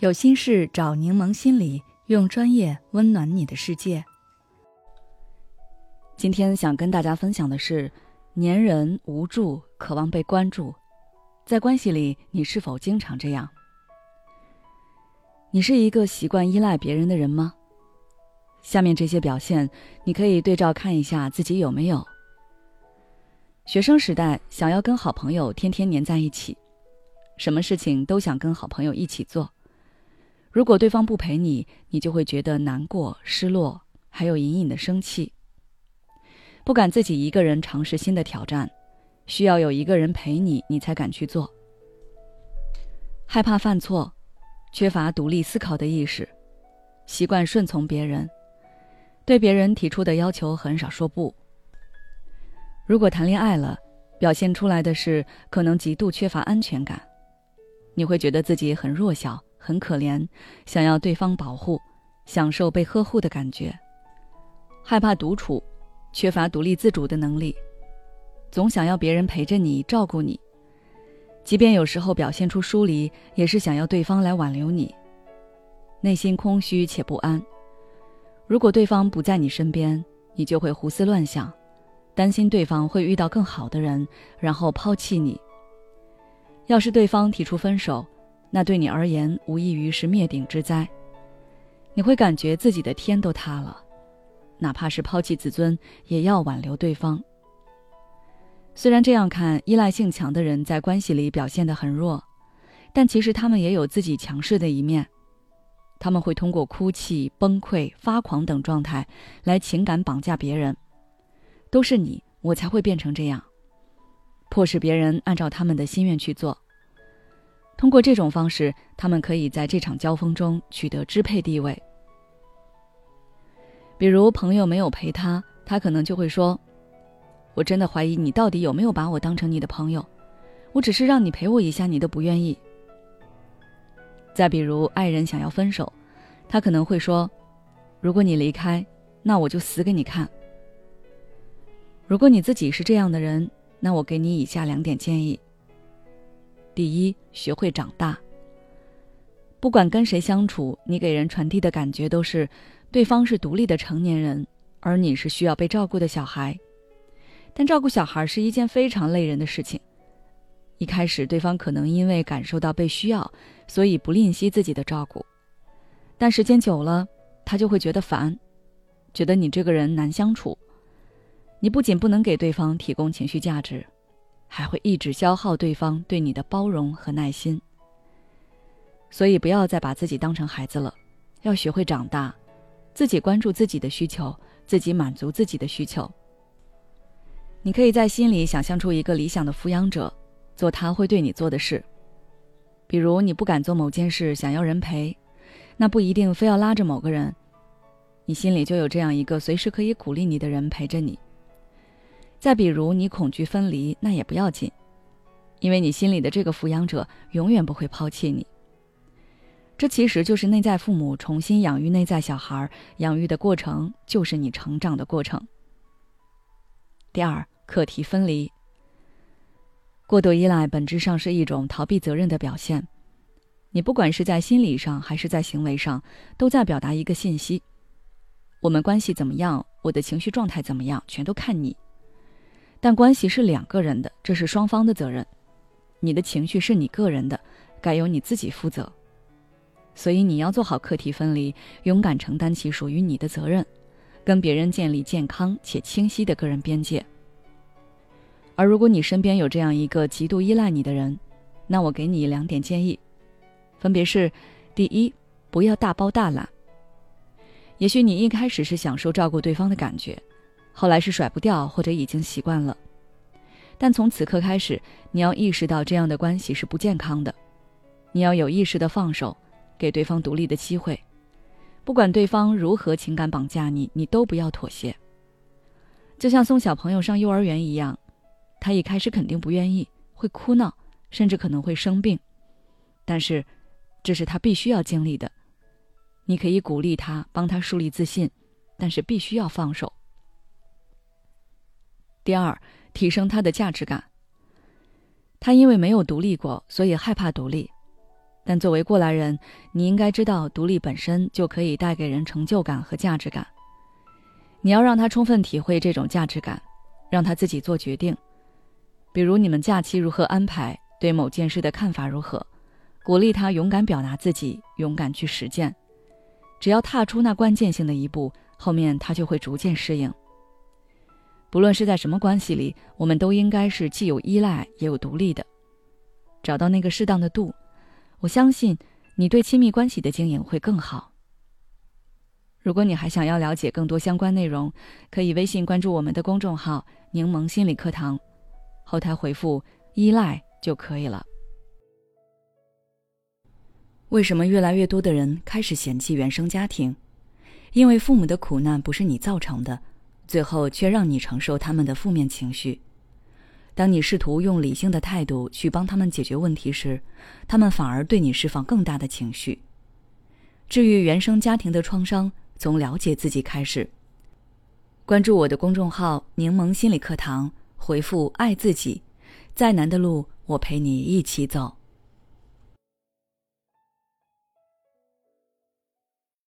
有心事找柠檬心理，用专业温暖你的世界。今天想跟大家分享的是，粘人、无助、渴望被关注，在关系里，你是否经常这样？你是一个习惯依赖别人的人吗？下面这些表现，你可以对照看一下自己有没有。学生时代想要跟好朋友天天黏在一起，什么事情都想跟好朋友一起做。如果对方不陪你，你就会觉得难过、失落，还有隐隐的生气。不敢自己一个人尝试新的挑战，需要有一个人陪你，你才敢去做。害怕犯错，缺乏独立思考的意识，习惯顺从别人，对别人提出的要求很少说不。如果谈恋爱了，表现出来的是可能极度缺乏安全感，你会觉得自己很弱小。很可怜，想要对方保护，享受被呵护的感觉，害怕独处，缺乏独立自主的能力，总想要别人陪着你照顾你，即便有时候表现出疏离，也是想要对方来挽留你。内心空虚且不安，如果对方不在你身边，你就会胡思乱想，担心对方会遇到更好的人，然后抛弃你。要是对方提出分手，那对你而言无异于是灭顶之灾，你会感觉自己的天都塌了，哪怕是抛弃自尊，也要挽留对方。虽然这样看，依赖性强的人在关系里表现得很弱，但其实他们也有自己强势的一面。他们会通过哭泣、崩溃、发狂等状态来情感绑架别人，都是你，我才会变成这样，迫使别人按照他们的心愿去做。通过这种方式，他们可以在这场交锋中取得支配地位。比如，朋友没有陪他，他可能就会说：“我真的怀疑你到底有没有把我当成你的朋友，我只是让你陪我一下，你都不愿意。”再比如，爱人想要分手，他可能会说：“如果你离开，那我就死给你看。”如果你自己是这样的人，那我给你以下两点建议。第一，学会长大。不管跟谁相处，你给人传递的感觉都是，对方是独立的成年人，而你是需要被照顾的小孩。但照顾小孩是一件非常累人的事情。一开始，对方可能因为感受到被需要，所以不吝惜自己的照顾。但时间久了，他就会觉得烦，觉得你这个人难相处。你不仅不能给对方提供情绪价值。还会一直消耗对方对你的包容和耐心，所以不要再把自己当成孩子了，要学会长大，自己关注自己的需求，自己满足自己的需求。你可以在心里想象出一个理想的抚养者，做他会对你做的事。比如你不敢做某件事，想要人陪，那不一定非要拉着某个人，你心里就有这样一个随时可以鼓励你的人陪着你。再比如，你恐惧分离，那也不要紧，因为你心里的这个抚养者永远不会抛弃你。这其实就是内在父母重新养育内在小孩，养育的过程就是你成长的过程。第二，课题分离。过度依赖本质上是一种逃避责任的表现，你不管是在心理上还是在行为上，都在表达一个信息：我们关系怎么样，我的情绪状态怎么样，全都看你。但关系是两个人的，这是双方的责任。你的情绪是你个人的，该由你自己负责。所以你要做好课题分离，勇敢承担起属于你的责任，跟别人建立健康且清晰的个人边界。而如果你身边有这样一个极度依赖你的人，那我给你两点建议，分别是：第一，不要大包大揽。也许你一开始是享受照顾对方的感觉。后来是甩不掉，或者已经习惯了，但从此刻开始，你要意识到这样的关系是不健康的。你要有意识的放手，给对方独立的机会。不管对方如何情感绑架你，你都不要妥协。就像送小朋友上幼儿园一样，他一开始肯定不愿意，会哭闹，甚至可能会生病，但是这是他必须要经历的。你可以鼓励他，帮他树立自信，但是必须要放手。第二，提升他的价值感。他因为没有独立过，所以害怕独立，但作为过来人，你应该知道，独立本身就可以带给人成就感和价值感。你要让他充分体会这种价值感，让他自己做决定。比如你们假期如何安排，对某件事的看法如何，鼓励他勇敢表达自己，勇敢去实践。只要踏出那关键性的一步，后面他就会逐渐适应。不论是在什么关系里，我们都应该是既有依赖也有独立的，找到那个适当的度。我相信你对亲密关系的经营会更好。如果你还想要了解更多相关内容，可以微信关注我们的公众号“柠檬心理课堂”，后台回复“依赖”就可以了。为什么越来越多的人开始嫌弃原生家庭？因为父母的苦难不是你造成的，最后却让你承受他们的负面情绪。当你试图用理性的态度去帮他们解决问题时，他们反而对你释放更大的情绪。治愈原生家庭的创伤。从了解自己开始。关注我的公众号“柠檬心理课堂”，回复“爱自己”，再难的路我陪你一起走。